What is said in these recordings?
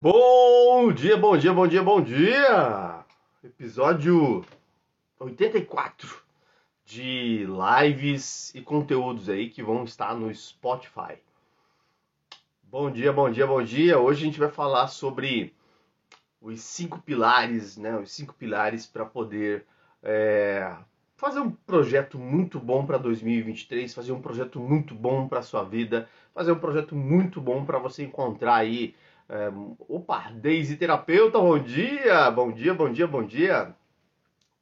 Bom dia, bom dia, bom dia, bom dia! Episódio 84 de lives e conteúdos aí que vão estar no Spotify. Bom dia, bom dia, bom dia! Hoje a gente vai falar sobre os cinco pilares, né? Os cinco pilares para poder é, fazer um projeto muito bom para 2023, fazer um projeto muito bom para sua vida, fazer um projeto muito bom para você encontrar aí é, opa, Deise Terapeuta, bom dia! Bom dia, bom dia, bom dia!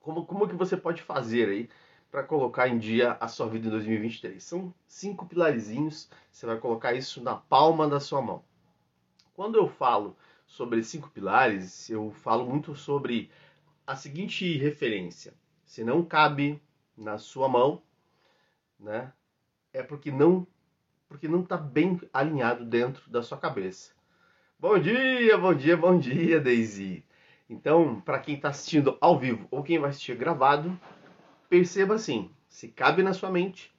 Como, como que você pode fazer aí para colocar em dia a sua vida em 2023? São cinco pilarizinhos, você vai colocar isso na palma da sua mão. Quando eu falo sobre cinco pilares, eu falo muito sobre a seguinte referência. Se não cabe na sua mão, né, é porque não porque não está bem alinhado dentro da sua cabeça. Bom dia, bom dia, bom dia, Daisy. Então, para quem está assistindo ao vivo ou quem vai assistir gravado, perceba assim: se cabe na sua mente,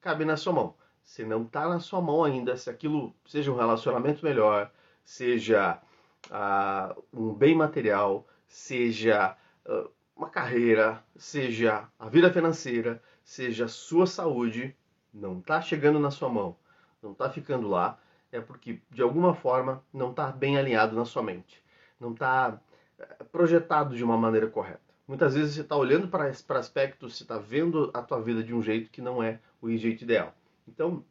cabe na sua mão. Se não está na sua mão ainda, se aquilo seja um relacionamento melhor, seja uh, um bem material, seja uh, uma carreira, seja a vida financeira, seja a sua saúde, não está chegando na sua mão, não está ficando lá é porque de alguma forma não está bem alinhado na sua mente, não está eh, projetado de uma maneira correta. Muitas vezes você está olhando para aspectos, você está vendo a tua vida de um jeito que não é o jeito ideal. Então,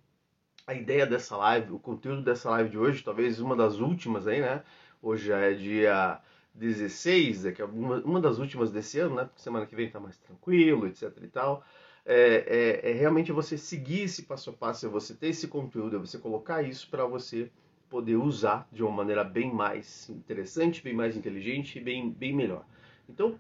a ideia dessa live, o conteúdo dessa live de hoje, talvez uma das últimas aí, né? Hoje é dia 16, é que é uma, uma das últimas desse ano, né? Porque semana que vem está mais tranquilo, etc e tal é, é, é realmente você seguir esse passo a passo, é você ter esse conteúdo, é você colocar isso para você poder usar de uma maneira bem mais interessante, bem mais inteligente e bem, bem melhor. Então,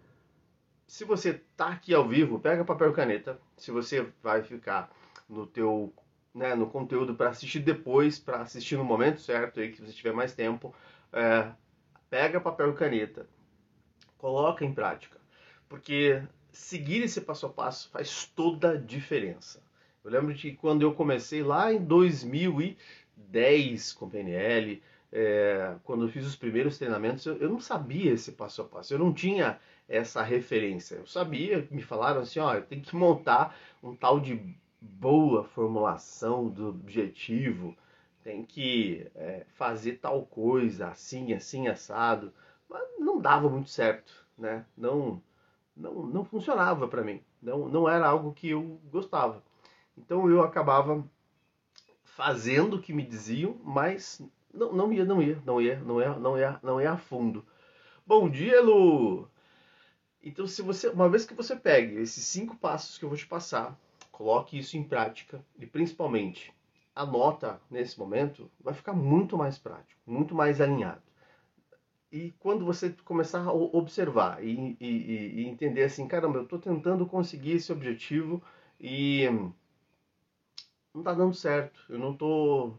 se você está aqui ao vivo, pega papel e caneta. Se você vai ficar no teu né, no conteúdo para assistir depois, para assistir no momento certo, aí que você tiver mais tempo, é, pega papel e caneta, coloca em prática, porque seguir esse passo a passo faz toda a diferença. Eu lembro de quando eu comecei lá em 2010 com PNL, é, quando eu fiz os primeiros treinamentos, eu, eu, não sabia esse passo a passo, eu não tinha essa referência. Eu sabia, me falaram assim, ó, tem que montar um tal de boa formulação do objetivo, tem que é, fazer tal coisa, assim, assim, assado. Mas não dava muito certo, né? Não, não, não funcionava para mim. Não, não era algo que eu gostava. Então eu acabava fazendo o que me diziam, mas não, não ia, não ia, não ia, não ia, não ia, não ia a fundo. Bom dia, Lu! Então, se você, uma vez que você pegue esses cinco passos que eu vou te passar, coloque isso em prática e principalmente anota nesse momento, vai ficar muito mais prático, muito mais alinhado. E quando você começar a observar e, e, e entender assim, caramba, eu estou tentando conseguir esse objetivo e não está dando certo, eu não estou.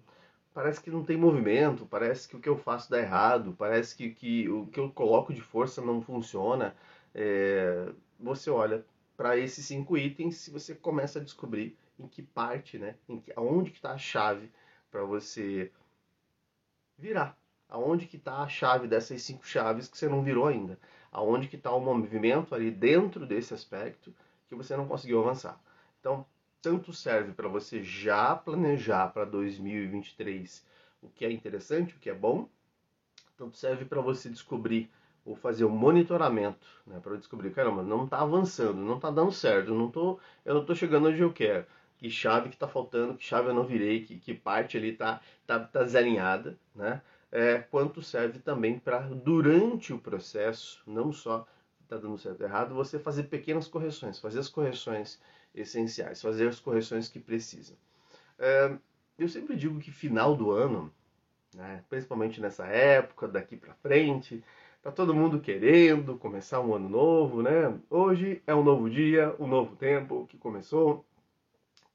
Parece que não tem movimento, parece que o que eu faço dá errado, parece que, que o que eu coloco de força não funciona. É... você olha para esses cinco itens e você começa a descobrir em que parte, né, em que, aonde que está a chave para você virar aonde que está a chave dessas cinco chaves que você não virou ainda? Aonde que está o movimento ali dentro desse aspecto que você não conseguiu avançar? Então, tanto serve para você já planejar para 2023 o que é interessante, o que é bom, tanto serve para você descobrir ou fazer um monitoramento, né, para descobrir, caramba, não está avançando, não está dando certo, não tô, eu não estou chegando onde eu quero, que chave que está faltando, que chave eu não virei, que, que parte ali está tá, tá desalinhada, né? É, quanto serve também para, durante o processo, não só está dando certo ou errado, você fazer pequenas correções, fazer as correções essenciais, fazer as correções que precisam. É, eu sempre digo que final do ano, né, principalmente nessa época, daqui para frente, tá todo mundo querendo começar um ano novo, né? Hoje é um novo dia, um novo tempo que começou.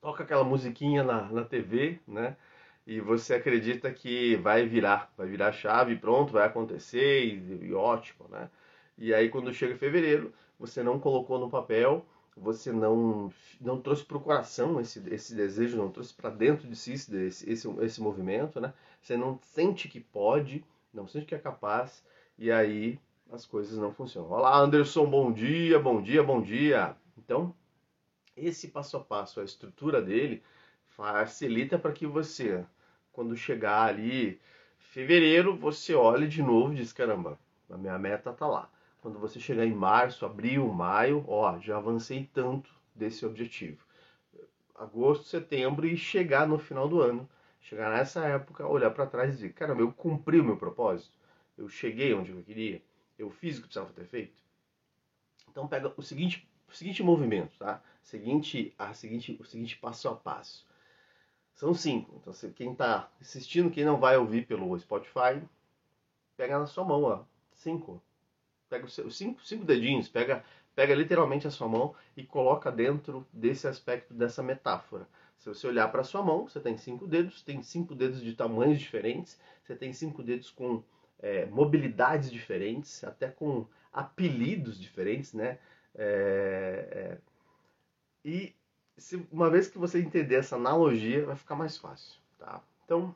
Toca aquela musiquinha na, na TV, né? E você acredita que vai virar, vai virar chave, pronto, vai acontecer e, e, ótimo, né? E aí quando chega fevereiro, você não colocou no papel, você não não trouxe para o coração esse, esse desejo, não trouxe para dentro de si esse, esse, esse movimento, né? Você não sente que pode, não sente que é capaz, e aí as coisas não funcionam. Olá, Anderson, bom dia, bom dia, bom dia. Então, esse passo a passo, a estrutura dele, facilita para que você, quando chegar ali fevereiro, você olhe de novo e diz: caramba, a minha meta tá lá. Quando você chegar em março, abril, maio, ó, já avancei tanto desse objetivo. Agosto, setembro e chegar no final do ano, chegar nessa época, olhar para trás e dizer: caramba, eu cumpri o meu propósito, eu cheguei onde eu queria, eu fiz o que precisava ter feito. Então pega o seguinte, o seguinte movimento, tá? Seguinte, a seguinte, o seguinte passo a passo. São cinco. Então, quem está assistindo, quem não vai ouvir pelo Spotify, pega na sua mão, ó. Cinco. Pega os cinco, cinco dedinhos, pega, pega literalmente a sua mão e coloca dentro desse aspecto, dessa metáfora. Se você olhar para a sua mão, você tem cinco dedos, tem cinco dedos de tamanhos diferentes, você tem cinco dedos com é, mobilidades diferentes, até com apelidos diferentes, né? É, é, e se, uma vez que você entender essa analogia, vai ficar mais fácil, tá? Então,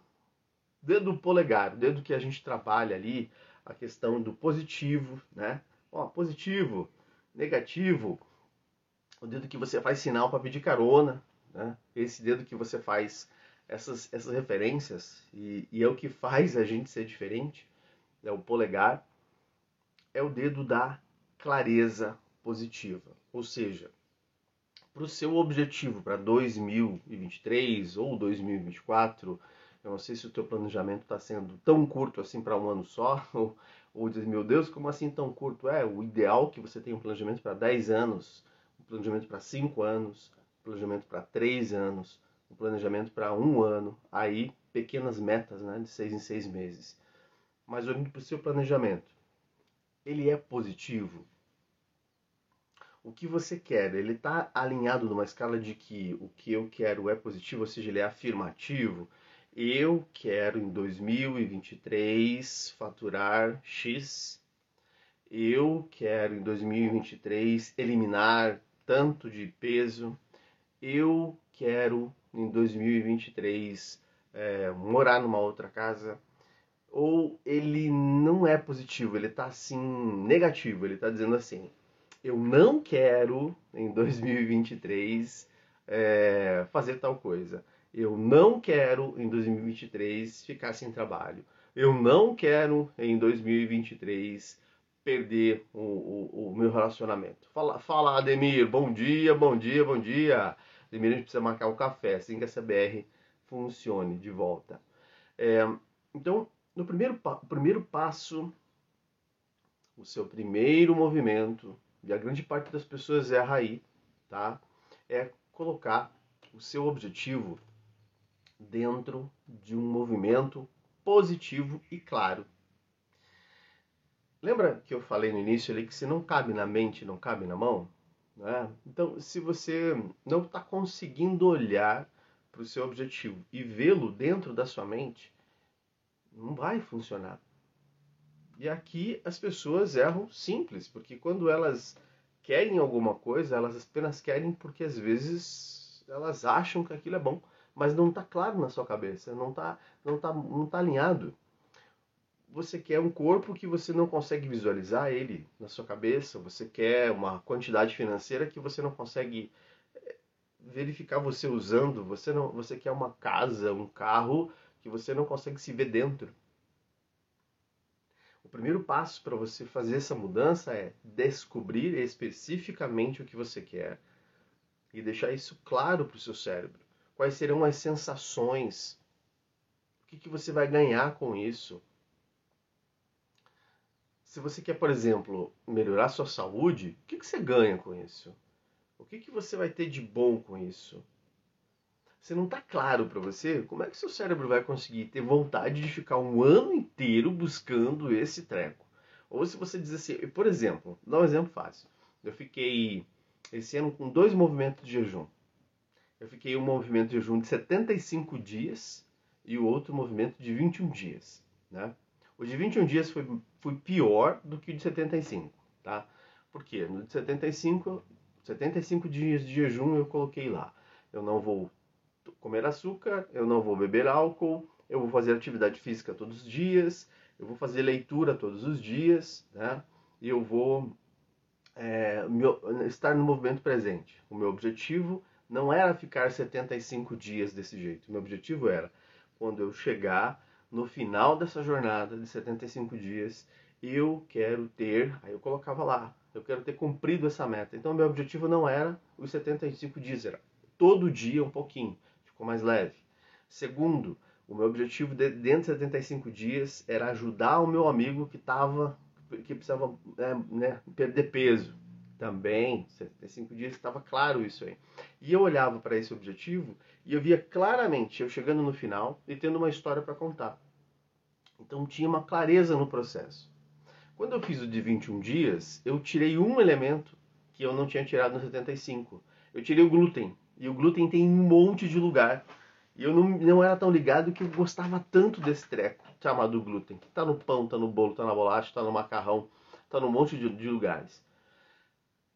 dedo polegar, dedo que a gente trabalha ali, a questão do positivo, né? Ó, positivo, negativo, o dedo que você faz sinal para pedir carona, né? Esse dedo que você faz essas, essas referências e, e é o que faz a gente ser diferente, é o polegar, é o dedo da clareza positiva, ou seja, para o seu objetivo para 2023 ou 2024. Eu não sei se o teu planejamento está sendo tão curto assim para um ano só, ou, ou diz, meu Deus, como assim tão curto? É, o ideal é que você tenha um planejamento para 10 anos, um planejamento para 5 anos, um planejamento para 3 anos, um planejamento para um ano, aí pequenas metas né, de 6 em 6 meses. Mas olhando para o seu planejamento, ele é positivo? O que você quer, ele está alinhado numa escala de que o que eu quero é positivo, ou seja, ele é afirmativo. Eu quero em 2023 faturar X. Eu quero em 2023 eliminar tanto de peso. Eu quero em 2023 é, morar numa outra casa. Ou ele não é positivo, ele está assim negativo, ele está dizendo assim: eu não quero em 2023 é, fazer tal coisa. Eu não quero em 2023 ficar sem trabalho. Eu não quero em 2023 perder o, o, o meu relacionamento. Fala, fala, Ademir, bom dia, bom dia, bom dia. Ademir, a gente precisa marcar o um café, assim que essa BR funcione de volta. É, então, no primeiro, primeiro passo, o seu primeiro movimento e a grande parte das pessoas erra aí, tá? É colocar o seu objetivo dentro de um movimento positivo e claro. Lembra que eu falei no início ali que se não cabe na mente, não cabe na mão? Né? Então, se você não está conseguindo olhar para o seu objetivo e vê-lo dentro da sua mente, não vai funcionar. E aqui as pessoas erram simples, porque quando elas querem alguma coisa, elas apenas querem porque às vezes elas acham que aquilo é bom, mas não está claro na sua cabeça, não está não tá, não tá alinhado. Você quer um corpo que você não consegue visualizar ele na sua cabeça, você quer uma quantidade financeira que você não consegue eh, verificar você usando, você não, você quer uma casa, um carro que você não consegue se ver dentro. O primeiro passo para você fazer essa mudança é descobrir especificamente o que você quer e deixar isso claro para o seu cérebro. Quais serão as sensações? O que, que você vai ganhar com isso? Se você quer, por exemplo, melhorar sua saúde, o que, que você ganha com isso? O que, que você vai ter de bom com isso? Você não está claro para você, como é que seu cérebro vai conseguir ter vontade de ficar um ano inteiro buscando esse treco? Ou se você diz assim, por exemplo, dar um exemplo fácil. Eu fiquei esse ano com dois movimentos de jejum. Eu fiquei um movimento de jejum de 75 dias e o outro movimento de 21 dias, né? O de 21 dias foi, foi pior do que o de 75, tá? Por quê? No de 75, 75 dias de jejum eu coloquei lá. Eu não vou comer açúcar, eu não vou beber álcool, eu vou fazer atividade física todos os dias, eu vou fazer leitura todos os dias, né? E eu vou é, estar no movimento presente. O meu objetivo não era ficar 75 dias desse jeito. O meu objetivo era, quando eu chegar no final dessa jornada de 75 dias, eu quero ter, aí eu colocava lá, eu quero ter cumprido essa meta. Então, meu objetivo não era os 75 dias, era todo dia um pouquinho, ficou mais leve. Segundo, o meu objetivo de, dentro de 75 dias era ajudar o meu amigo que estava que precisava é, né, perder peso. Também, 75 dias estava claro isso aí. E eu olhava para esse objetivo e eu via claramente eu chegando no final e tendo uma história para contar. Então tinha uma clareza no processo. Quando eu fiz o de 21 dias, eu tirei um elemento que eu não tinha tirado no 75. Eu tirei o glúten. E o glúten tem um monte de lugar. E eu não, não era tão ligado que eu gostava tanto desse treco chamado glúten. Que tá no pão, tá no bolo, tá na bolacha, tá no macarrão, tá num monte de, de lugares.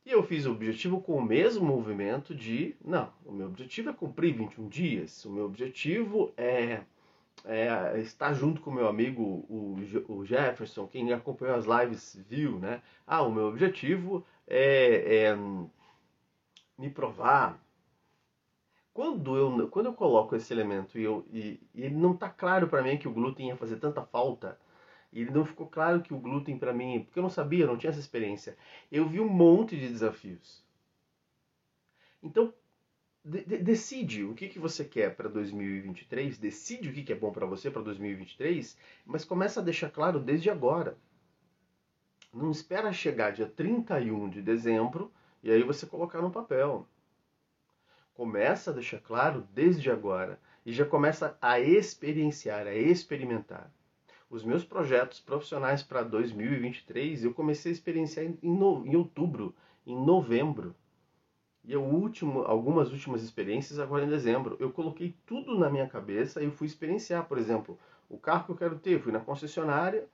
E eu fiz o objetivo com o mesmo movimento de, não, o meu objetivo é cumprir 21 dias. O meu objetivo é é, estar junto com meu amigo o, o, Jefferson, quem acompanhou as lives viu, né? Ah, o meu objetivo é, é me provar. Quando eu, quando eu coloco esse elemento e, eu, e, e ele não está claro para mim que o glúten ia fazer tanta falta, e ele não ficou claro que o glúten para mim, porque eu não sabia, eu não tinha essa experiência, eu vi um monte de desafios. Então, de, decide o que, que você quer para 2023, decide o que, que é bom para você para 2023, mas começa a deixar claro desde agora. Não espera chegar dia 31 de dezembro e aí você colocar no papel. Começa a deixar claro desde agora e já começa a experienciar, a experimentar. Os meus projetos profissionais para 2023 eu comecei a experienciar em, no, em outubro, em novembro. E o último, algumas últimas experiências agora em dezembro. Eu coloquei tudo na minha cabeça e eu fui experienciar, por exemplo, o carro que eu quero ter. Fui na concessionária,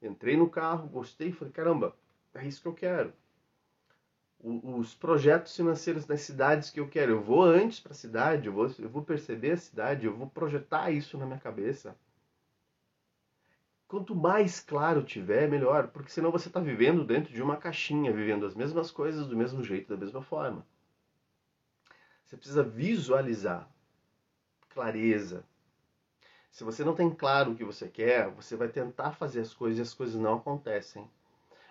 entrei no carro, gostei, falei, caramba, é isso que eu quero. Os projetos financeiros das cidades que eu quero. Eu vou antes para a cidade, eu vou, eu vou perceber a cidade, eu vou projetar isso na minha cabeça. Quanto mais claro tiver, melhor, porque senão você está vivendo dentro de uma caixinha, vivendo as mesmas coisas do mesmo jeito, da mesma forma. Você precisa visualizar clareza. Se você não tem claro o que você quer, você vai tentar fazer as coisas e as coisas não acontecem.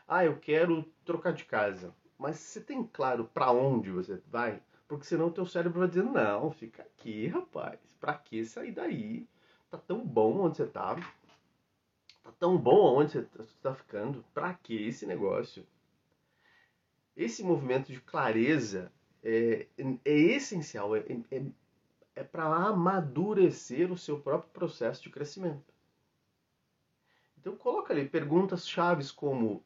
Ah, eu quero trocar de casa. Mas você tem claro para onde você vai? Porque senão o teu cérebro vai dizer, não, fica aqui, rapaz. Pra que sair daí? Tá tão bom onde você tá. Tá tão bom onde você tá ficando. Pra que esse negócio? Esse movimento de clareza é, é essencial, é, é, é para amadurecer o seu próprio processo de crescimento. Então coloca ali perguntas chaves como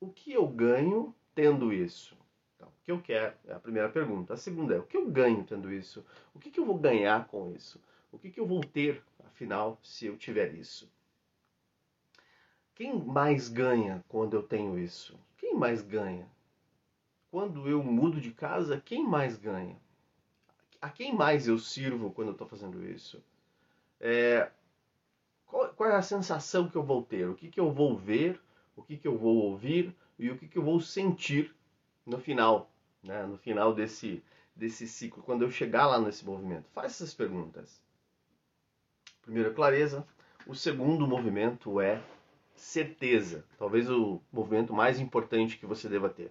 o que eu ganho tendo isso? Então, o que eu quero é a primeira pergunta. A segunda é o que eu ganho tendo isso? O que, que eu vou ganhar com isso? O que, que eu vou ter, afinal, se eu tiver isso? Quem mais ganha quando eu tenho isso? Quem mais ganha? quando eu mudo de casa, quem mais ganha? A quem mais eu sirvo quando eu estou fazendo isso? É, qual, qual, é a sensação que eu vou ter? O que, que eu vou ver? O que, que eu vou ouvir? E o que, que eu vou sentir no final? Né? No final desse, desse ciclo, quando eu chegar lá nesse movimento? Faz essas perguntas. Primeiro, clareza. O segundo movimento é certeza. Talvez o movimento mais importante que você deva ter.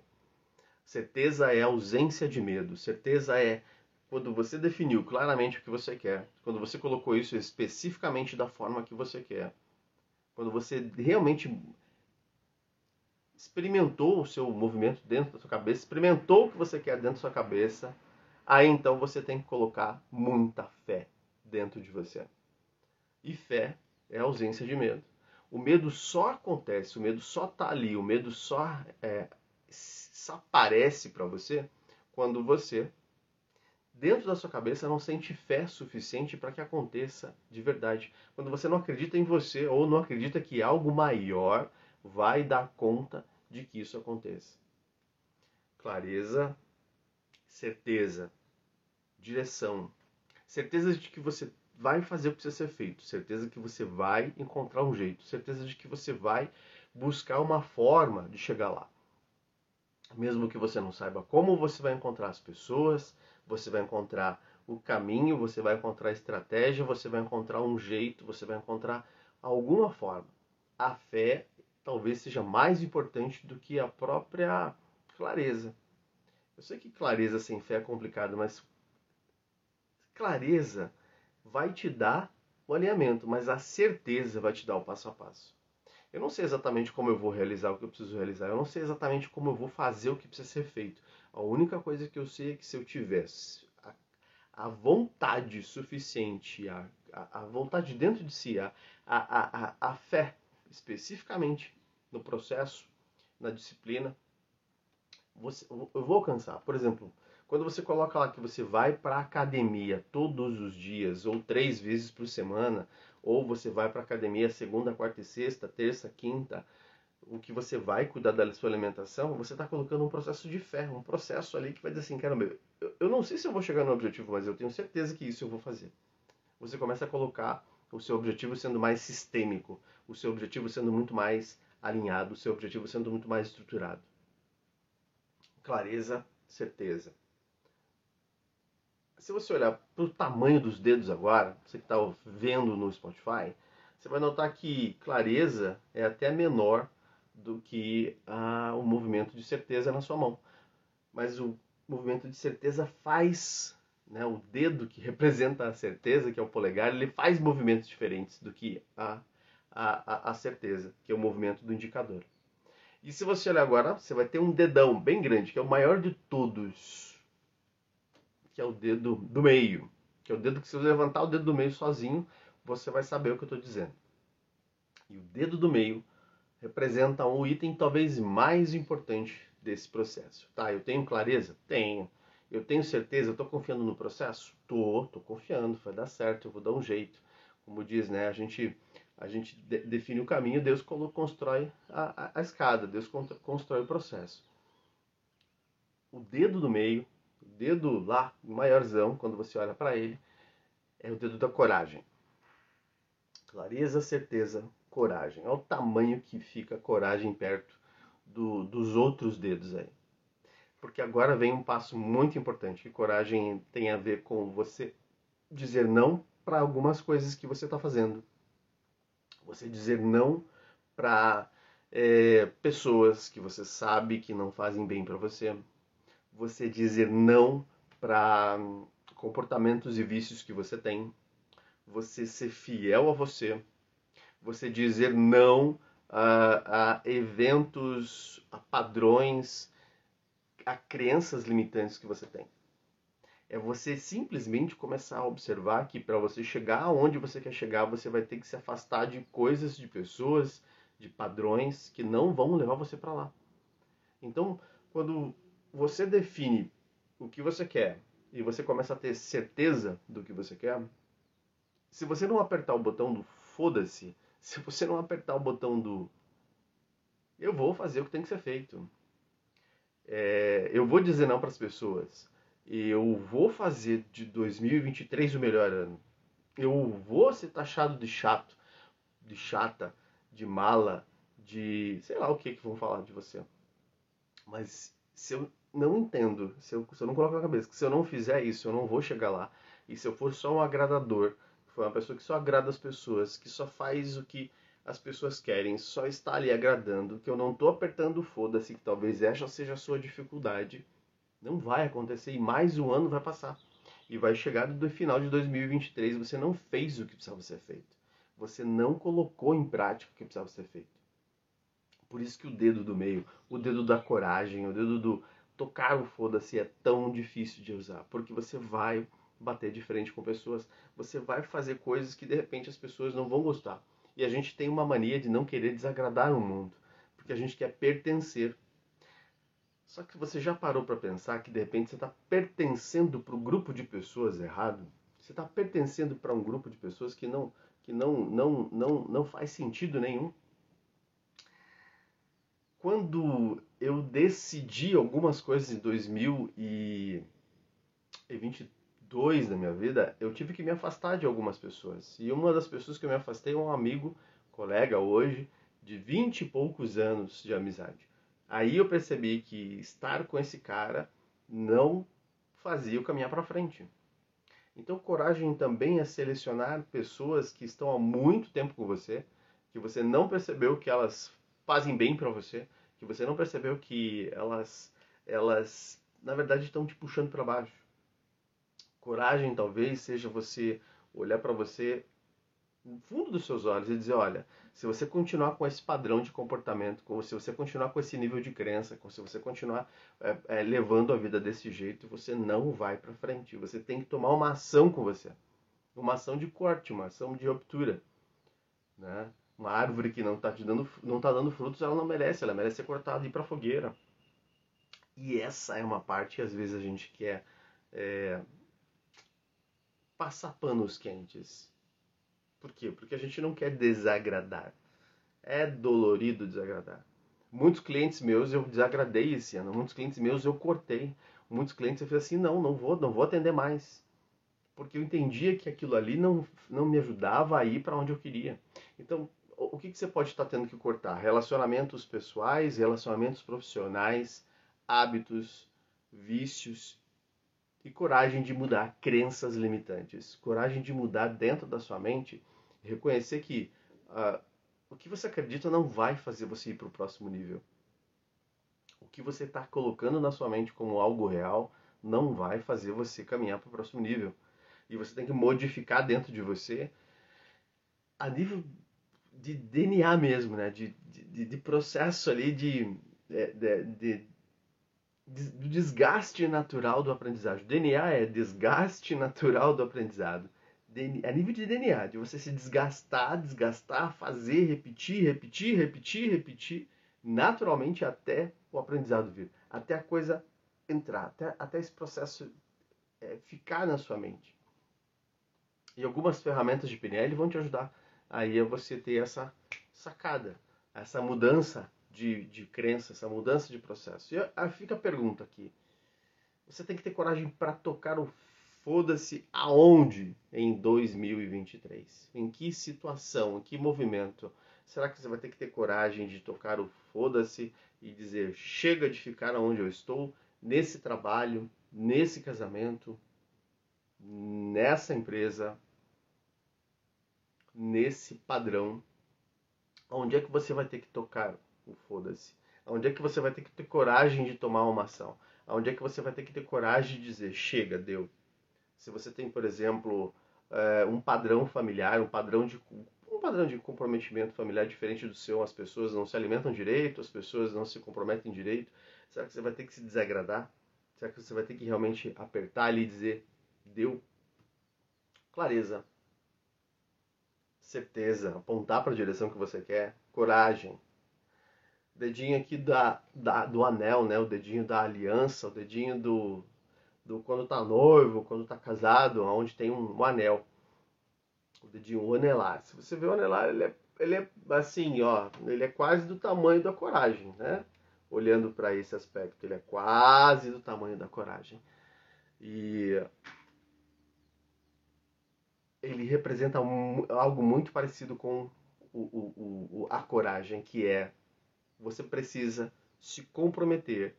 Certeza é ausência de medo. Certeza é quando você definiu claramente o que você quer, quando você colocou isso especificamente da forma que você quer, quando você realmente experimentou o seu movimento dentro da sua cabeça, experimentou o que você quer dentro da sua cabeça, aí então você tem que colocar muita fé dentro de você. E fé é ausência de medo. O medo só acontece, o medo só está ali, o medo só é, só aparece para você quando você, dentro da sua cabeça, não sente fé suficiente para que aconteça de verdade. Quando você não acredita em você ou não acredita que algo maior vai dar conta de que isso aconteça. Clareza, certeza, direção. Certeza de que você vai fazer o que precisa ser feito, certeza que você vai encontrar um jeito, certeza de que você vai buscar uma forma de chegar lá. Mesmo que você não saiba como, você vai encontrar as pessoas, você vai encontrar o caminho, você vai encontrar a estratégia, você vai encontrar um jeito, você vai encontrar alguma forma. A fé talvez seja mais importante do que a própria clareza. Eu sei que clareza sem fé é complicado, mas clareza vai te dar o alinhamento, mas a certeza vai te dar o passo a passo. Eu não sei exatamente como eu vou realizar o que eu preciso realizar, eu não sei exatamente como eu vou fazer o que precisa ser feito. A única coisa que eu sei é que se eu tivesse a, a vontade suficiente, a, a, a, vontade dentro de si, a, a, a, a fé especificamente no processo, na disciplina, você, eu vou alcançar. Por exemplo, quando você coloca lá que você vai para academia todos os dias, ou três vezes por semana, ou você vai para academia segunda, quarta e sexta, terça, quinta, o que você vai cuidar da sua alimentação, você está colocando um processo de fé, um processo ali que vai dizer assim, caramba, eu, eu não sei se eu vou chegar no objetivo, mas eu tenho certeza que isso eu vou fazer. Você começa a colocar o seu objetivo sendo mais sistêmico, o seu objetivo sendo muito mais alinhado, o seu objetivo sendo muito mais estruturado. Clareza, certeza. Se você olhar para o tamanho dos dedos agora, você que está vendo no Spotify, você vai notar que clareza é até menor do que ah, o movimento de certeza na sua mão. Mas o movimento de certeza faz, né, o dedo que representa a certeza, que é o polegar, ele faz movimentos diferentes do que a a, a, certeza, que é o movimento do indicador. E se você olhar agora, você vai ter um dedão bem grande, que é o maior de todos, que é o dedo do meio, que é o dedo que se você levantar o dedo do meio sozinho, você vai saber o que eu estou dizendo. E o dedo do meio representa um item talvez mais importante desse processo. Tá, eu tenho clareza? Tenho. Eu tenho certeza? Eu estou confiando no processo? Tô, tô confiando, vai dar certo, eu vou dar um jeito. Como diz, né? A gente a gente de, define o caminho, Deus constrói a, a, a escada, Deus constrói o processo. O dedo do meio, o dedo lá, maiorzão, quando você olha para ele, é o dedo da coragem. Clareza, certeza, coragem. Olha o tamanho que fica a coragem perto do, dos outros dedos aí. Porque agora vem um passo muito importante. Que coragem tem a ver com você dizer não para algumas coisas que você está fazendo você dizer não para é, pessoas que você sabe que não fazem bem para você. Você dizer não para comportamentos e vícios que você tem. Você ser fiel a você. Você dizer não a, a eventos, a padrões, a crenças limitantes que você tem é você simplesmente começar a observar que para você chegar aonde você quer chegar, você vai ter que se afastar de coisas, de pessoas, de padrões que não vão levar você para lá. Então, quando você define o que você quer e você começa a ter certeza do que você quer, se você não apertar o botão do foda-se, se você não apertar o botão do eu vou fazer o que tem que ser feito, é, eu vou dizer não para as pessoas, eu vou fazer de 2023 o melhor ano. Eu vou ser taxado de chato, de chata, de mala, de sei lá o que que vão falar de você. Mas se eu não entendo, se eu, se eu não coloco na cabeça que se eu não fizer isso, eu não vou chegar lá. E se eu for só um agradador, for uma pessoa que só agrada as pessoas, que só faz o que as pessoas querem, só está ali agradando, que eu não estou apertando foda-se, que talvez essa seja a sua dificuldade, não vai acontecer e mais um ano vai passar. E vai chegar no final de 2023, você não fez o que precisava ser feito. Você não colocou em prática o que precisava ser feito. Por isso que o dedo do meio, o dedo da coragem, o dedo do tocar o foda-se é tão difícil de usar. Porque você vai bater de frente com pessoas, você vai fazer coisas que de repente as pessoas não vão gostar. E a gente tem uma mania de não querer desagradar o mundo, porque a gente quer pertencer. Só que você já parou para pensar que de repente você está pertencendo para o grupo de pessoas errado? Você está pertencendo para um grupo de pessoas que não que não não não não faz sentido nenhum. Quando eu decidi algumas coisas em 2022, 2002 da minha vida, eu tive que me afastar de algumas pessoas. E uma das pessoas que eu me afastei é um amigo, colega hoje, de 20 e poucos anos de amizade. Aí eu percebi que estar com esse cara não fazia eu caminhar para frente. Então, coragem também é selecionar pessoas que estão há muito tempo com você, que você não percebeu que elas fazem bem para você, que você não percebeu que elas, elas na verdade, estão te puxando para baixo. Coragem, talvez, seja você olhar para você no fundo dos seus olhos e dizer: olha, se você continuar com esse padrão de comportamento, se você continuar com esse nível de crença, se você continuar é, é, levando a vida desse jeito, você não vai para frente. Você tem que tomar uma ação com você, uma ação de corte, uma ação de ruptura, né? Uma árvore que não está dando, não tá dando frutos, ela não merece, ela merece ser cortada e ir para fogueira. E essa é uma parte que às vezes a gente quer é, passar panos quentes por quê? Porque a gente não quer desagradar. É dolorido desagradar. Muitos clientes meus eu desagradei esse ano. Muitos clientes meus eu cortei. Muitos clientes eu fiz assim, não, não vou, não vou atender mais. Porque eu entendia que aquilo ali não, não me ajudava a ir para onde eu queria. Então, o que, que você pode estar tendo que cortar? Relacionamentos pessoais, relacionamentos profissionais, hábitos, vícios e coragem de mudar crenças limitantes. Coragem de mudar dentro da sua mente reconhecer que uh, o que você acredita não vai fazer você ir para o próximo nível. O que você está colocando na sua mente como algo real não vai fazer você caminhar para o próximo nível. E você tem que modificar dentro de você a nível de DNA mesmo, né? de, de, de processo ali de, de, de, de desgaste natural do aprendizado. DNA é desgaste natural do aprendizado a nível de DNA, de você se desgastar, desgastar, fazer, repetir, repetir, repetir, repetir, naturalmente até o aprendizado vir, até a coisa entrar, até, até esse processo é, ficar na sua mente. E algumas ferramentas de PNL vão te ajudar aí a você ter essa sacada, essa mudança de, de crença, essa mudança de processo. E aí fica a pergunta aqui. Você tem que ter coragem para tocar o Foda-se aonde em 2023? Em que situação, em que movimento? Será que você vai ter que ter coragem de tocar o foda-se e dizer chega de ficar onde eu estou, nesse trabalho, nesse casamento, nessa empresa, nesse padrão? Onde é que você vai ter que tocar o foda-se? Onde é que você vai ter que ter coragem de tomar uma ação? Onde é que você vai ter que ter coragem de dizer chega, deu? Se você tem, por exemplo, é, um padrão familiar, um padrão de um padrão de comprometimento familiar diferente do seu, as pessoas não se alimentam direito, as pessoas não se comprometem direito, será que você vai ter que se desagradar? Será que você vai ter que realmente apertar ali e dizer deu? Clareza, certeza, apontar para a direção que você quer, coragem. Dedinho aqui da, da, do anel, né? O dedinho da aliança, o dedinho do, do quando tá noivo, quando tá casado, onde tem um, um anel. O dedinho, o anelar. Se você vê o anelar, ele é, ele é assim, ó, ele é quase do tamanho da coragem, né? Olhando para esse aspecto, ele é quase do tamanho da coragem. E ele representa um, algo muito parecido com o, o, o, a coragem, que é você precisa se comprometer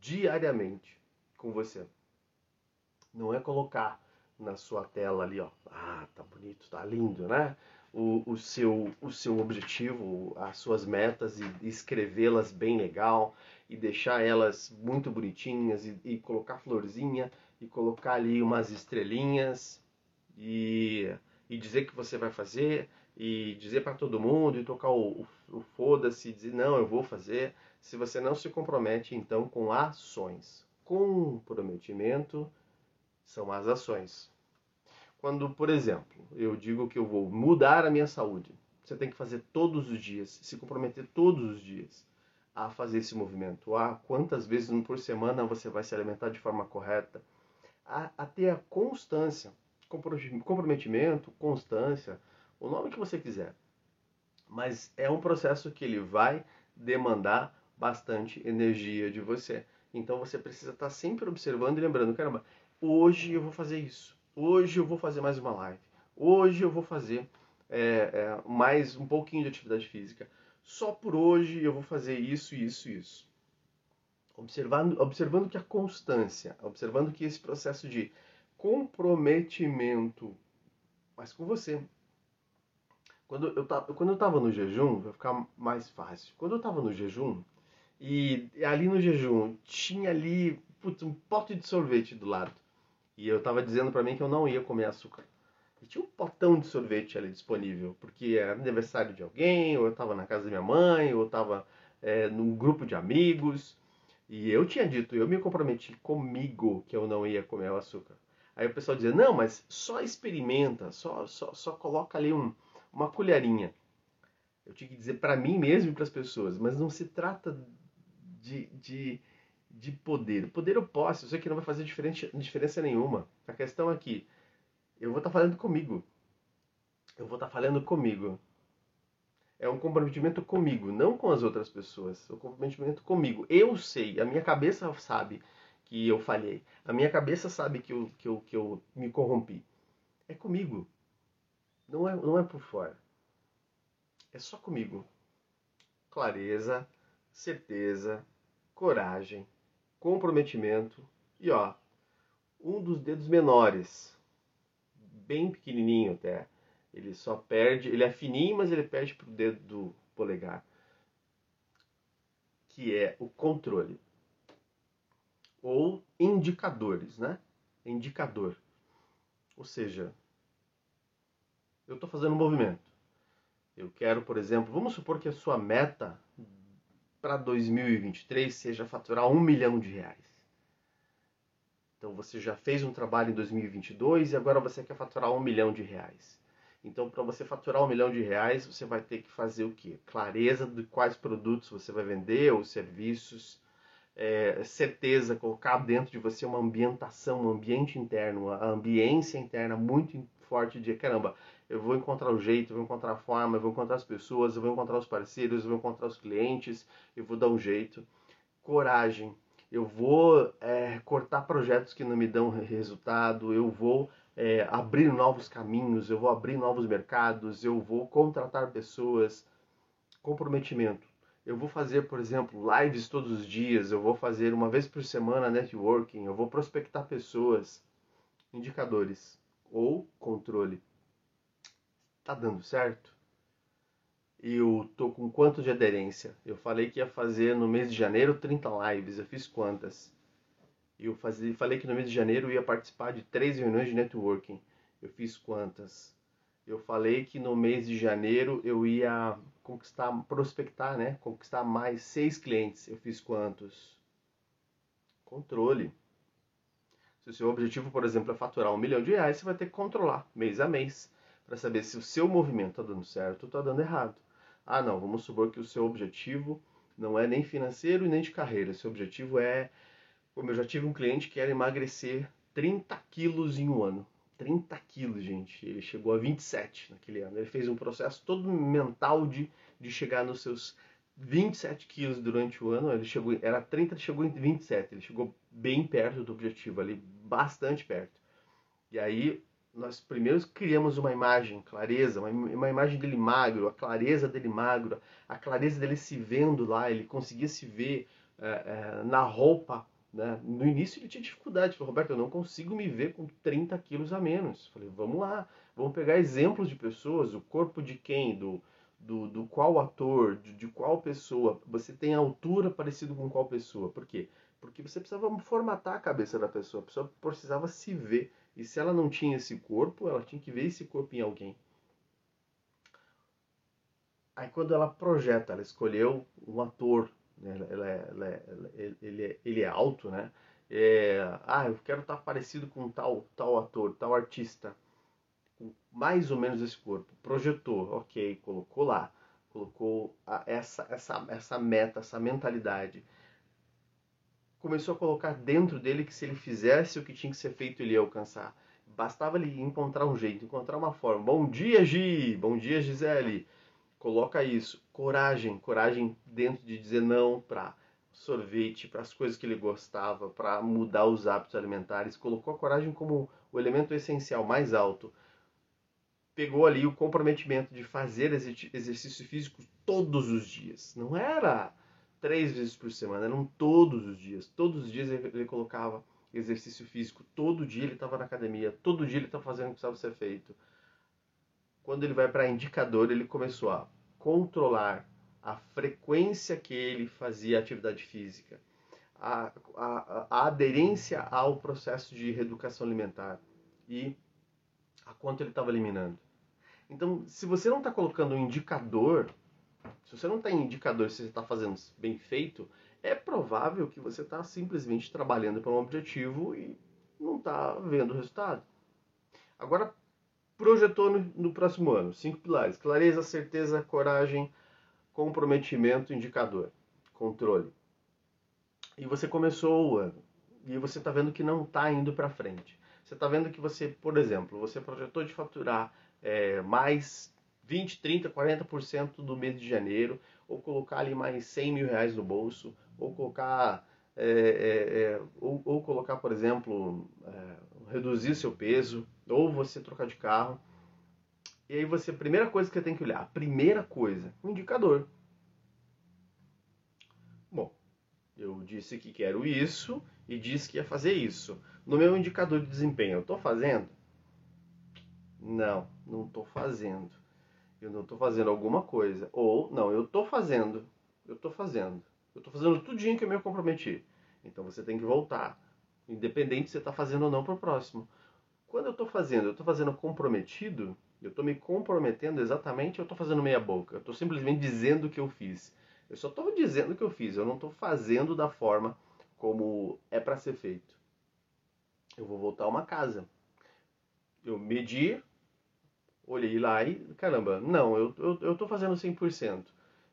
diariamente com você. Não é colocar na sua tela ali, ó, ah, tá bonito, tá lindo, né? O, o, seu, o seu objetivo, as suas metas e escrevê-las bem legal e deixar elas muito bonitinhas e, e, colocar florzinha e colocar ali umas estrelinhas e, e dizer que você vai fazer e dizer para todo mundo e tocar o, o, o foda-se, dizer não, eu vou fazer. Se você não se compromete então com ações, comprometimento são as ações. Quando, por exemplo, eu digo que eu vou mudar a minha saúde, você tem que fazer todos os dias, se comprometer todos os dias a fazer esse movimento. A quantas vezes por semana você vai se alimentar de forma correta. A, a ter a constância, comprometimento, constância, o nome que você quiser. Mas é um processo que ele vai demandar bastante energia de você. Então você precisa estar sempre observando e lembrando, caramba, hoje eu vou fazer isso, hoje eu vou fazer mais uma live, hoje eu vou fazer é, é, mais um pouquinho de atividade física, só por hoje eu vou fazer isso, isso, isso. Observando, observando que a constância, observando que esse processo de comprometimento, mas com você. Quando eu quando eu tava no jejum, vai ficar mais fácil. Quando eu tava no jejum, e ali no jejum tinha ali putz, um pote de sorvete do lado. E eu tava dizendo para mim que eu não ia comer açúcar. E tinha um potão de sorvete ali disponível, porque era aniversário de alguém, ou eu tava na casa da minha mãe, ou eu tava é, num grupo de amigos. E eu tinha dito, eu me comprometi comigo que eu não ia comer o açúcar. Aí o pessoal dizia, não, mas só experimenta, só, só, só coloca ali um, uma colherinha. Eu tinha que dizer para mim mesmo e para as pessoas, mas não se trata de, de, de poder. Poder eu posso, eu sei que não vai fazer diferença, diferença nenhuma. A questão é que eu vou estar tá falando comigo. Eu vou estar tá falando comigo. É um comprometimento comigo, não com as outras pessoas. É um comprometimento comigo. Eu sei, a minha cabeça sabe que eu falhei. A minha cabeça sabe que eu, que eu, que eu me corrompi. É comigo. Não é, não é por fora. É só comigo. Clareza, certeza, coragem, comprometimento e ó, um dos dedos menores, bem pequenininho até. Ele só perde, ele é fininho, mas ele perde pro dedo do polegar, que é o controle ou indicadores, né? Indicador. Ou seja, eu estou fazendo um movimento. Eu quero, por exemplo, vamos supor que a sua meta para 2023 seja faturar um milhão de reais. Então você já fez um trabalho em 2022 e agora você quer faturar um milhão de reais. Então, para você faturar um milhão de reais, você vai ter que fazer o quê? Clareza de quais produtos você vai vender ou serviços, é, certeza, colocar dentro de você uma ambientação, um ambiente interno, uma ambiência interna muito forte de caramba, eu vou encontrar o jeito, eu vou encontrar a forma, eu vou encontrar as pessoas, eu vou encontrar os parceiros, eu vou encontrar os clientes, eu vou dar um jeito. Coragem, eu vou é, cortar projetos que não me dão resultado, eu vou é, abrir novos caminhos, eu vou abrir novos mercados, eu vou contratar pessoas. Comprometimento eu vou fazer, por exemplo, lives todos os dias, eu vou fazer uma vez por semana networking, eu vou prospectar pessoas, indicadores ou controle. Tá dando certo? Eu tô com quanto de aderência? Eu falei que ia fazer no mês de janeiro 30 lives, eu fiz quantas? Eu falei que no mês de janeiro ia participar de três reuniões de networking. Eu fiz quantas? Eu falei que no mês de janeiro eu ia conquistar, prospectar, né? Conquistar mais seis clientes. Eu fiz quantos? Controle. Se o seu objetivo, por exemplo, é faturar um milhão de reais, você vai ter que controlar mês a mês para saber se o seu movimento está dando certo ou está dando errado. Ah, não, vamos supor que o seu objetivo não é nem financeiro e nem de carreira. Seu objetivo é, como eu já tive um cliente que era emagrecer 30 quilos em um ano. 30 quilos, gente. Ele chegou a 27 naquele ano. Ele fez um processo todo mental de, de chegar nos seus 27 quilos durante o ano. Ele chegou, era 30, ele chegou em 27. Ele chegou bem perto do objetivo, ali, bastante perto. E aí, nós primeiro criamos uma imagem, clareza, uma, uma imagem dele magro, a clareza dele magro, a clareza dele se vendo lá. Ele conseguia se ver é, é, na roupa né? No início ele tinha dificuldade, falou, Roberto, eu não consigo me ver com 30 quilos a menos. Falei, vamos lá, vamos pegar exemplos de pessoas, o corpo de quem, do, do, do qual ator, de, de qual pessoa, você tem altura parecida com qual pessoa. Por quê? Porque você precisava formatar a cabeça da pessoa, a pessoa precisava se ver. E se ela não tinha esse corpo, ela tinha que ver esse corpo em alguém. Aí quando ela projeta, ela escolheu um ator né? Ela é, ela é, ele, é, ele é alto, né? É, ah, eu quero estar parecido com tal, tal ator, tal artista, com mais ou menos esse corpo. Projetou, ok, colocou lá, colocou a, essa, essa, essa meta, essa mentalidade. Começou a colocar dentro dele que se ele fizesse o que tinha que ser feito, ele ia alcançar. Bastava ele encontrar um jeito, encontrar uma forma. Bom dia, Gi! Bom dia, Gisele! coloca isso, coragem, coragem dentro de dizer não para sorvete, para as coisas que ele gostava, para mudar os hábitos alimentares, colocou a coragem como o elemento essencial mais alto. Pegou ali o comprometimento de fazer exercício físico todos os dias. Não era três vezes por semana, eram todos os dias. Todos os dias ele colocava exercício físico, todo dia ele estava na academia, todo dia ele estava fazendo o que precisava ser feito. Quando ele vai para indicador, ele começou a controlar a frequência que ele fazia atividade física, a, a, a aderência ao processo de reeducação alimentar e a quanto ele estava eliminando. Então, se você não está colocando um indicador, se você não tem indicador se você está fazendo bem feito, é provável que você está simplesmente trabalhando para um objetivo e não está vendo o resultado. Agora, projetou no, no próximo ano cinco pilares: clareza, certeza, coragem, comprometimento, indicador, controle. E você começou o ano e você está vendo que não está indo para frente. Você está vendo que você, por exemplo, você projetou de faturar é, mais 20, 30, 40% do mês de janeiro, ou colocar ali mais 100 mil reais no bolso, ou colocar, é, é, é, ou, ou, colocar, por exemplo, é, reduzir seu peso, ou você trocar de carro. E aí você, a primeira coisa que você tem que olhar, a primeira coisa, um indicador. Bom, eu disse que quero isso e disse que ia fazer isso. No meu indicador de desempenho, eu estou fazendo? Não, não estou fazendo. Eu não estou fazendo alguma coisa. Ou, não, eu estou fazendo. Eu estou fazendo. Eu estou fazendo tudinho que eu me comprometi. Então você tem que voltar. Independente se você está fazendo ou não para o próximo. Quando eu estou fazendo, eu estou fazendo comprometido, eu estou me comprometendo exatamente, eu estou fazendo meia boca. Eu estou simplesmente dizendo o que eu fiz. Eu só estou dizendo o que eu fiz, eu não estou fazendo da forma como é para ser feito. Eu vou voltar a uma casa. Eu medi, olhei lá e, caramba, não, eu, eu, eu tô fazendo 100%.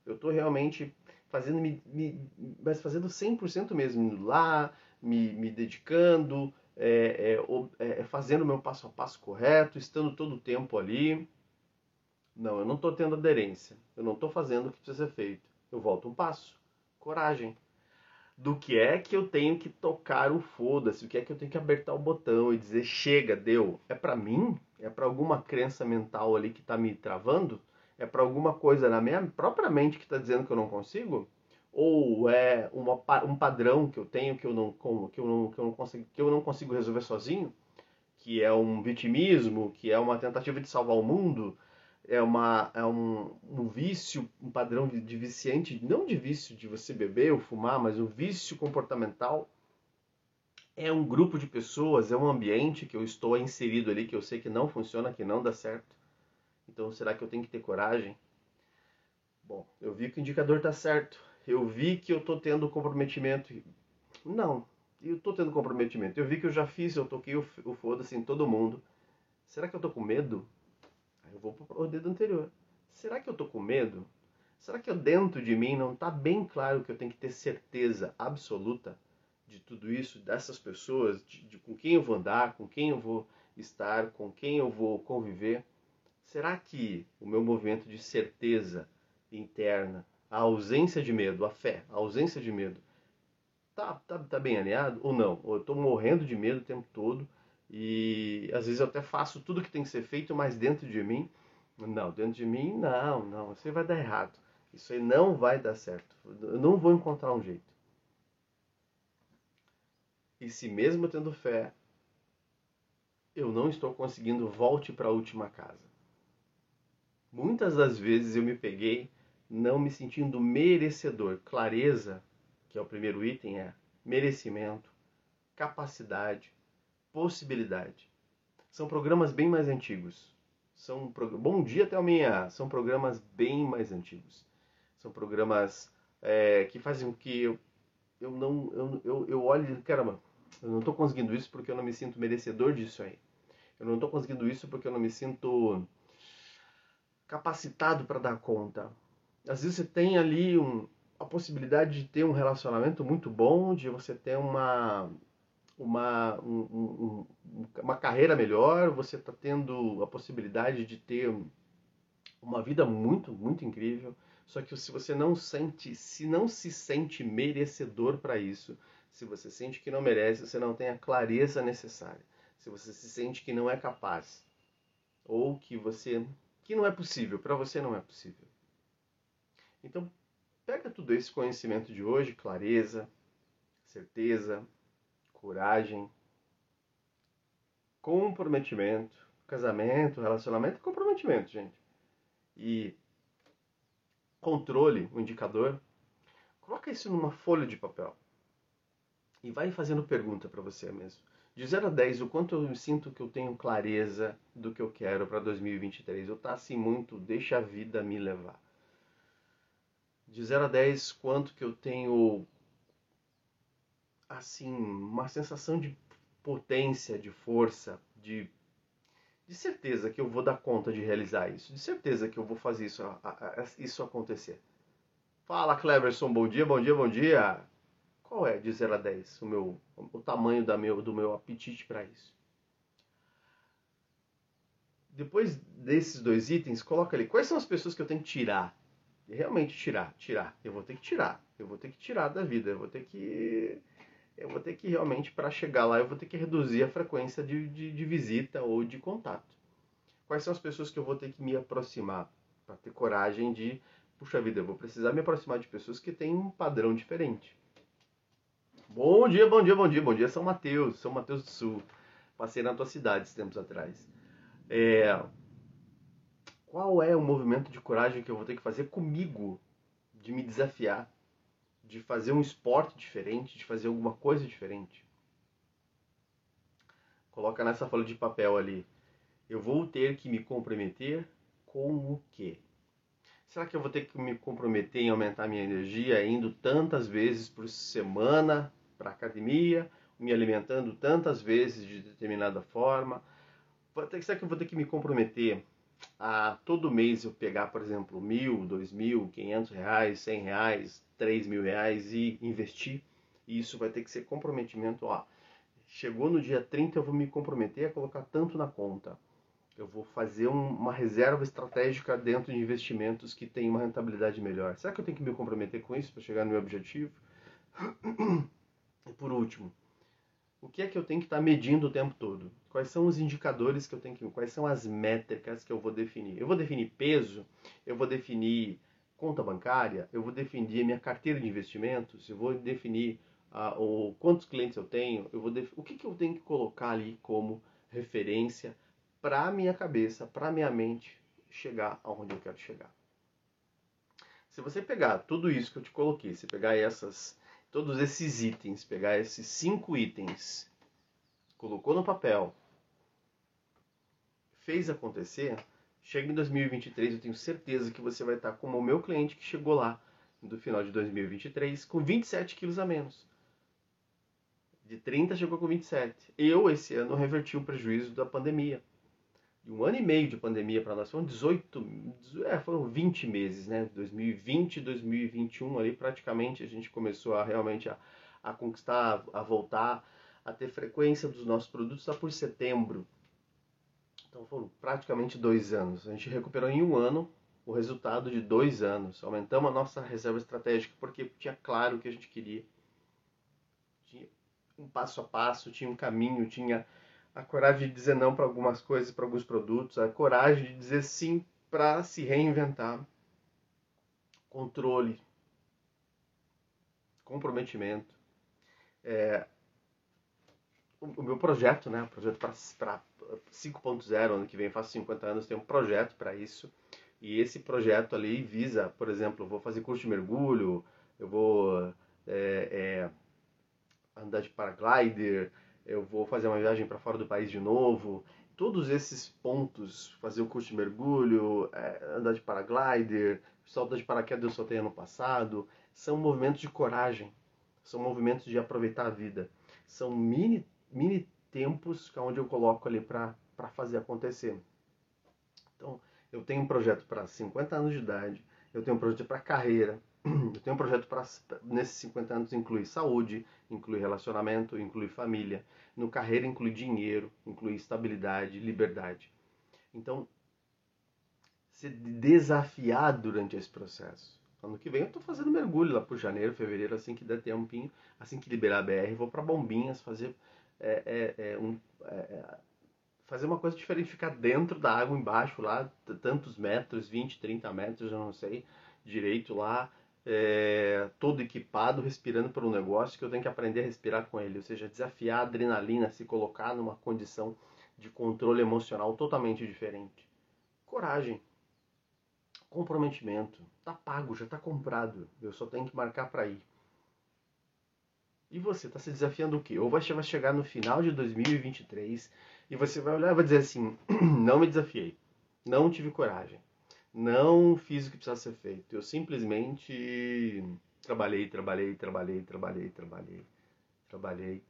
Eu estou realmente fazendo, me, me, mas fazendo 100% mesmo, indo lá, me, me dedicando, é, é, é, fazendo o meu passo a passo correto, estando todo o tempo ali. Não, eu não estou tendo aderência. Eu não estou fazendo o que precisa ser feito. Eu volto um passo. Coragem. Do que é que eu tenho que tocar o foda-se, o que é que eu tenho que apertar o botão e dizer chega, deu. É para mim? É para alguma crença mental ali que está me travando? É para alguma coisa na minha própria mente que está dizendo que eu não consigo? ou é uma, um padrão que eu tenho que eu não que eu não, que eu não consigo que eu não consigo resolver sozinho, que é um vitimismo, que é uma tentativa de salvar o mundo, é uma é um, um vício, um padrão de, viciante, não de vício de você beber ou fumar, mas um vício comportamental. É um grupo de pessoas, é um ambiente que eu estou inserido ali que eu sei que não funciona, que não dá certo. Então, será que eu tenho que ter coragem? Bom, eu vi que o indicador está certo eu vi que eu estou tendo comprometimento. Não, eu estou tendo comprometimento. Eu vi que eu já fiz, eu toquei o foda-se em todo mundo. Será que eu estou com medo? Eu vou para o dedo anterior. Será que eu estou com medo? Será que eu, dentro de mim não está bem claro que eu tenho que ter certeza absoluta de tudo isso, dessas pessoas, de, de com quem eu vou andar, com quem eu vou estar, com quem eu vou conviver? Será que o meu movimento de certeza interna a ausência de medo, a fé, a ausência de medo, tá, tá, tá bem alinhado ou não? Ou eu estou morrendo de medo o tempo todo e às vezes eu até faço tudo que tem que ser feito, mas dentro de mim, não, dentro de mim, não, não, isso aí vai dar errado. Isso aí não vai dar certo. Eu não vou encontrar um jeito. E se mesmo tendo fé, eu não estou conseguindo, volte para a última casa. Muitas das vezes eu me peguei não me sentindo merecedor. Clareza, que é o primeiro item, é merecimento, capacidade, possibilidade. São programas bem mais antigos. São Bom dia até amanhã. São programas bem mais antigos. São programas é, que fazem com que eu, eu não eu, eu, eu olhe e caramba, eu não estou conseguindo isso porque eu não me sinto merecedor disso aí. Eu não estou conseguindo isso porque eu não me sinto capacitado para dar conta às vezes você tem ali um, a possibilidade de ter um relacionamento muito bom, de você ter uma, uma, um, um, uma carreira melhor, você está tendo a possibilidade de ter uma vida muito, muito incrível. Só que se você não sente, se não se sente merecedor para isso, se você sente que não merece, você não tem a clareza necessária. Se você se sente que não é capaz ou que você que não é possível, para você não é possível. Então, pega tudo esse conhecimento de hoje, clareza, certeza, coragem, comprometimento, casamento, relacionamento comprometimento, gente. E controle, o indicador, coloca isso numa folha de papel e vai fazendo pergunta para você mesmo. De 0 a 10, o quanto eu sinto que eu tenho clareza do que eu quero para 2023? Eu tá assim muito, deixa a vida me levar. De 0 a 10, quanto que eu tenho assim, uma sensação de potência, de força, de, de certeza que eu vou dar conta de realizar isso, de certeza que eu vou fazer isso, isso acontecer. Fala, Cleverson, bom dia, bom dia, bom dia. Qual é de 0 a 10 o, meu, o tamanho da meu, do meu apetite para isso? Depois desses dois itens, coloca ali quais são as pessoas que eu tenho que tirar. Realmente tirar, tirar. Eu vou ter que tirar. Eu vou ter que tirar da vida. Eu vou ter que eu vou ter que realmente, para chegar lá, eu vou ter que reduzir a frequência de, de, de visita ou de contato. Quais são as pessoas que eu vou ter que me aproximar para ter coragem de, puxa vida, eu vou precisar me aproximar de pessoas que têm um padrão diferente. Bom dia, bom dia, bom dia, bom dia, São Mateus, São Mateus do Sul. Passei na tua cidade esses tempos atrás. É... Qual é o movimento de coragem que eu vou ter que fazer comigo de me desafiar de fazer um esporte diferente, de fazer alguma coisa diferente. Coloca nessa folha de papel ali. Eu vou ter que me comprometer com o quê? Será que eu vou ter que me comprometer em aumentar minha energia indo tantas vezes por semana para a academia, me alimentando tantas vezes de determinada forma? Será que eu vou ter que me comprometer a todo mês eu pegar, por exemplo, mil, dois mil, quinhentos reais, cem reais, 3 mil reais e investir. E isso vai ter que ser comprometimento. Ó, chegou no dia 30, eu vou me comprometer a colocar tanto na conta. Eu vou fazer um, uma reserva estratégica dentro de investimentos que tem uma rentabilidade melhor. Será que eu tenho que me comprometer com isso para chegar no meu objetivo? E por último, o que é que eu tenho que estar tá medindo o tempo todo? Quais são os indicadores que eu tenho que, quais são as métricas que eu vou definir? Eu vou definir peso, eu vou definir conta bancária, eu vou definir minha carteira de investimentos, eu vou definir uh, o, quantos clientes eu tenho, eu vou o que, que eu tenho que colocar ali como referência para a minha cabeça, para a minha mente chegar aonde eu quero chegar. Se você pegar tudo isso que eu te coloquei, se pegar essas, todos esses itens, pegar esses cinco itens, colocou no papel, fez acontecer, Chega em 2023, eu tenho certeza que você vai estar como o meu cliente que chegou lá no final de 2023 com 27 quilos a menos. De 30 chegou com 27. Eu, esse ano, reverti o prejuízo da pandemia. Um ano e meio de pandemia para nós, foram 18, é, foram 20 meses, né? 2020 e 2021 ali praticamente a gente começou a realmente a, a conquistar, a voltar a ter frequência dos nossos produtos lá por setembro então foram praticamente dois anos. A gente recuperou em um ano o resultado de dois anos. Aumentamos a nossa reserva estratégica porque tinha claro o que a gente queria. Tinha um passo a passo, tinha um caminho, tinha a coragem de dizer não para algumas coisas, para alguns produtos, a coragem de dizer sim para se reinventar. Controle, comprometimento. É, o, meu projeto, né, o projeto para 5.0, ano que vem faço 50 anos, tem um projeto para isso. E esse projeto ali visa, por exemplo, eu vou fazer curso de mergulho, eu vou é, é, andar de paraglider, eu vou fazer uma viagem para fora do país de novo. Todos esses pontos, fazer o curso de mergulho, é, andar de paraglider, saltar de paraquedas eu soltei ano passado, são movimentos de coragem, são movimentos de aproveitar a vida. São mini mini tempos é onde eu coloco ali para fazer acontecer. Então, eu tenho um projeto para 50 anos de idade, eu tenho um projeto para carreira, eu tenho um projeto para nesses 50 anos incluir saúde, incluir relacionamento, incluir família, no carreira incluir dinheiro, incluir estabilidade, liberdade. Então, se desafiar durante esse processo. Ano que vem eu tô fazendo mergulho lá por janeiro, fevereiro, assim que der tempinho, assim que liberar a BR, vou para Bombinhas fazer é, é, é, um, é, é, fazer uma coisa diferente, ficar dentro da água embaixo lá, tantos metros, 20, 30 metros, eu não sei direito lá, é, todo equipado, respirando por um negócio que eu tenho que aprender a respirar com ele, ou seja, desafiar a adrenalina, se colocar numa condição de controle emocional totalmente diferente. Coragem, comprometimento, tá pago, já tá comprado, eu só tenho que marcar para ir. E você está se desafiando o quê? Ou vai chegar no final de 2023 e você vai olhar e vai dizer assim: não me desafiei, não tive coragem, não fiz o que precisava ser feito. Eu simplesmente trabalhei, trabalhei, trabalhei, trabalhei, trabalhei, trabalhei.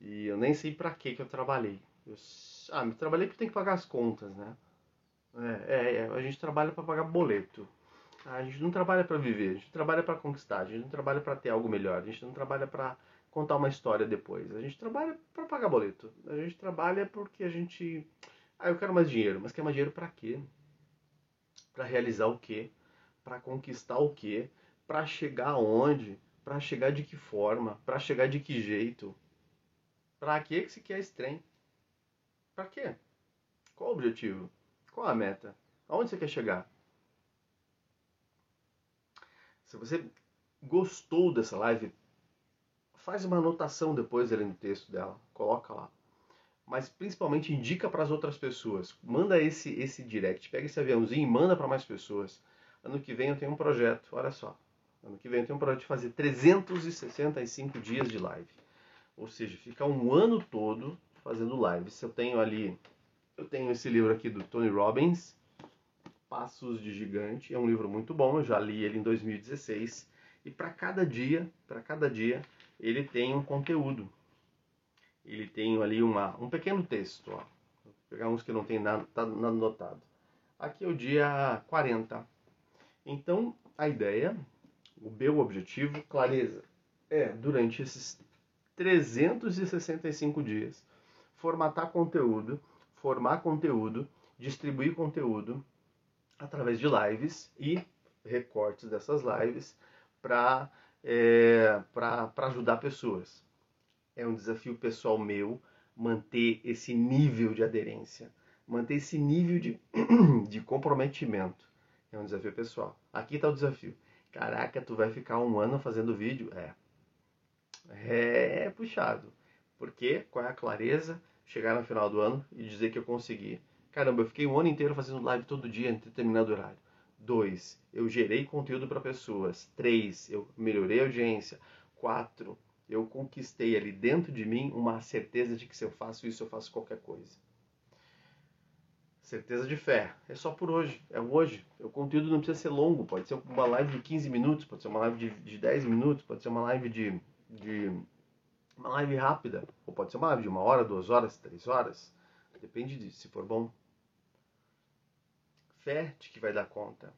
E eu nem sei para que que eu trabalhei. Eu, ah, me trabalhei porque tem que pagar as contas, né? É, é, é a gente trabalha para pagar boleto. A gente não trabalha para viver, a gente trabalha para conquistar, a gente não trabalha para ter algo melhor, a gente não trabalha para contar uma história depois. A gente trabalha para pagar boleto. A gente trabalha porque a gente ah, eu quero mais dinheiro, mas quer mais dinheiro para quê? Para realizar o quê? Para conquistar o quê? Para chegar aonde? Para chegar de que forma? Para chegar de que jeito? Para que que se quer esse trem? Para quê? Qual o objetivo? Qual a meta? Aonde você quer chegar? Se você gostou dessa live, faz uma anotação depois ali no texto dela, coloca lá. Mas principalmente indica para as outras pessoas. Manda esse esse direct, pega esse aviãozinho e manda para mais pessoas. Ano que vem eu tenho um projeto, olha só. Ano que vem eu tenho um projeto de fazer 365 dias de live. Ou seja, ficar um ano todo fazendo lives. Eu tenho ali, eu tenho esse livro aqui do Tony Robbins, Passos de Gigante. É um livro muito bom, eu já li ele em 2016. E para cada dia, para cada dia, ele tem um conteúdo. Ele tem ali uma, um pequeno texto. Ó. Vou pegar uns que não tem nada, tá nada anotado. Aqui é o dia 40. Então, a ideia, o meu objetivo, clareza, é durante esses 365 dias, formatar conteúdo, formar conteúdo, distribuir conteúdo, através de lives e recortes dessas lives para é, para ajudar pessoas. É um desafio pessoal meu manter esse nível de aderência, manter esse nível de, de comprometimento. É um desafio pessoal. Aqui está o desafio. Caraca, tu vai ficar um ano fazendo vídeo? É. É puxado. Porque qual é a clareza? Chegar no final do ano e dizer que eu consegui. Caramba, eu fiquei um ano inteiro fazendo live todo dia em determinado horário. Dois, eu gerei conteúdo para pessoas. Três, eu melhorei a audiência. Quatro, eu conquistei ali dentro de mim uma certeza de que se eu faço isso, eu faço qualquer coisa. Certeza de fé. É só por hoje. É hoje. O conteúdo não precisa ser longo. Pode ser uma live de 15 minutos, pode ser uma live de, de 10 minutos, pode ser uma live de, de. Uma live rápida. Ou pode ser uma live de uma hora, duas horas, três horas. Depende de se for bom fé de que vai dar conta.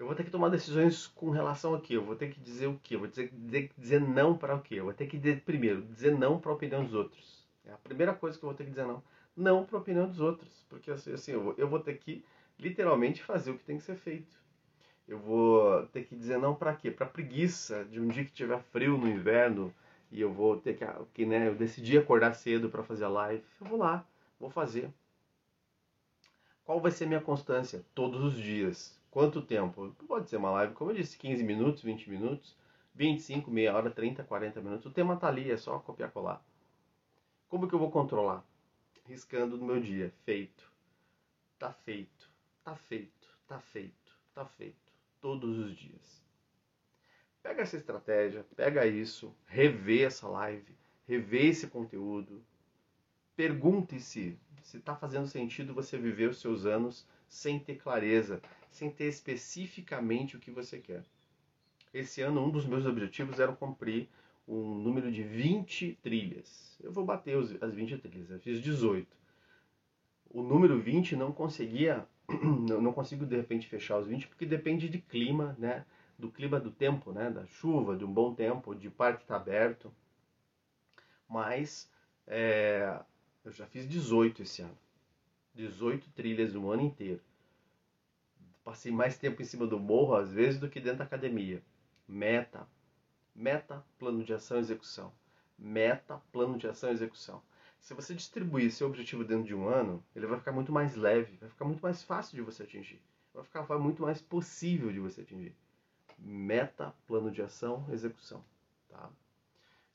Eu vou ter que tomar decisões com relação a quê? Eu vou ter que dizer o quê? Eu vou ter que dizer não para o quê? Eu vou ter que, dizer, primeiro, dizer não para a opinião dos outros. É a primeira coisa que eu vou ter que dizer não. Não para a opinião dos outros. Porque assim, assim eu, vou, eu vou ter que literalmente fazer o que tem que ser feito. Eu vou ter que dizer não para quê? Para preguiça de um dia que tiver frio no inverno e eu vou ter que, que né, eu decidi acordar cedo para fazer a live. Eu vou lá, vou fazer. Qual vai ser minha constância? Todos os dias. Quanto tempo? Pode ser uma live, como eu disse, 15 minutos, 20 minutos, 25, meia hora, 30, 40 minutos. O tema está ali, é só copiar e colar. Como que eu vou controlar? Riscando no meu dia. Feito. Tá feito. Tá feito. Tá feito. Tá feito. Todos os dias. Pega essa estratégia, pega isso, revê essa live, revê esse conteúdo. Pergunte-se se está fazendo sentido você viver os seus anos sem ter clareza, sem ter especificamente o que você quer. Esse ano, um dos meus objetivos era cumprir um número de 20 trilhas. Eu vou bater as 20 trilhas, eu fiz 18. O número 20 não conseguia, não consigo de repente fechar os 20, porque depende de clima, né? Do clima do tempo, né? Da chuva, de um bom tempo, de parque estar tá aberto. Mas é, eu já fiz 18 esse ano. 18 trilhas no ano inteiro. Passei mais tempo em cima do morro, às vezes, do que dentro da academia. Meta. Meta, plano de ação execução. Meta, plano de ação execução. Se você distribuir seu objetivo dentro de um ano, ele vai ficar muito mais leve, vai ficar muito mais fácil de você atingir. Vai ficar vai muito mais possível de você atingir. Meta, plano de ação, execução. Tá?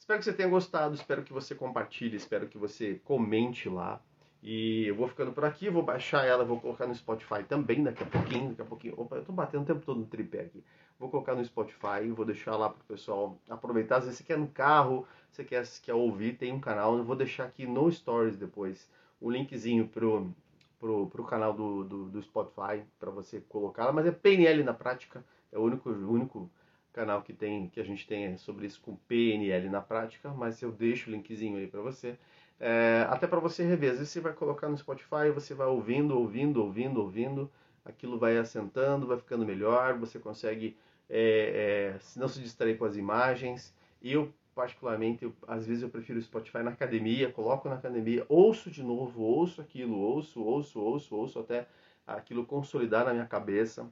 Espero que você tenha gostado, espero que você compartilhe, espero que você comente lá. E eu vou ficando por aqui, vou baixar ela, vou colocar no Spotify também daqui a pouquinho, daqui a pouquinho. Opa, eu tô batendo o tempo todo no tripé aqui. Vou colocar no Spotify, vou deixar lá pro pessoal aproveitar. Vezes você quer no carro, você quer, quer ouvir, tem um canal. Eu vou deixar aqui no Stories depois o linkzinho pro, pro, pro canal do, do, do Spotify para você colocar. Mas é PNL na prática, é o único, o único canal que tem que a gente tem sobre isso com PNL na prática, mas eu deixo o linkzinho aí para você. É, até para você rever. Às vezes você vai colocar no Spotify, você vai ouvindo, ouvindo, ouvindo, ouvindo, aquilo vai assentando, vai ficando melhor, você consegue é, é, não se distrair com as imagens. Eu, particularmente, eu, às vezes eu prefiro o Spotify na academia, coloco na academia, ouço de novo, ouço aquilo, ouço, ouço, ouço, ouço, até aquilo consolidar na minha cabeça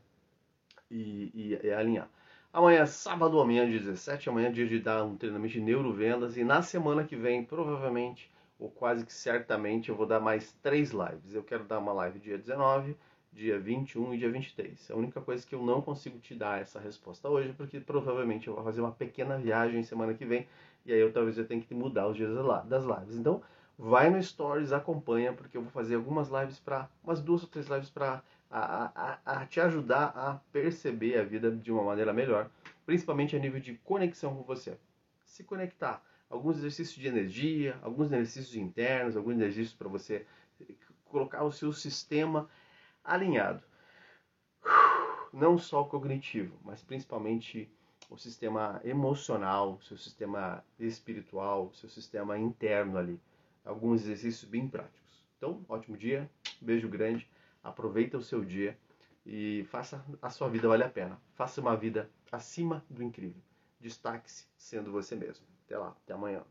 e, e, e alinhar. Amanhã, sábado, amanhã, 17, amanhã é dia de dar um treinamento de neurovendas e na semana que vem, provavelmente, ou quase que certamente, eu vou dar mais três lives. Eu quero dar uma live dia 19, dia 21 e dia 23. A única coisa que eu não consigo te dar essa resposta hoje, porque provavelmente eu vou fazer uma pequena viagem semana que vem, e aí eu talvez eu tenha que mudar os dias das lives. Então, vai no Stories, acompanha, porque eu vou fazer algumas lives para, umas duas ou três lives para a, a, a te ajudar a perceber a vida de uma maneira melhor, principalmente a nível de conexão com você. Se conectar, alguns exercícios de energia, alguns exercícios internos, alguns exercícios para você colocar o seu sistema alinhado. Não só o cognitivo, mas principalmente o sistema emocional, seu sistema espiritual, seu sistema interno ali. Alguns exercícios bem práticos. Então, ótimo dia, beijo grande aproveita o seu dia e faça a sua vida valer a pena. Faça uma vida acima do incrível. Destaque-se sendo você mesmo. Até lá, até amanhã.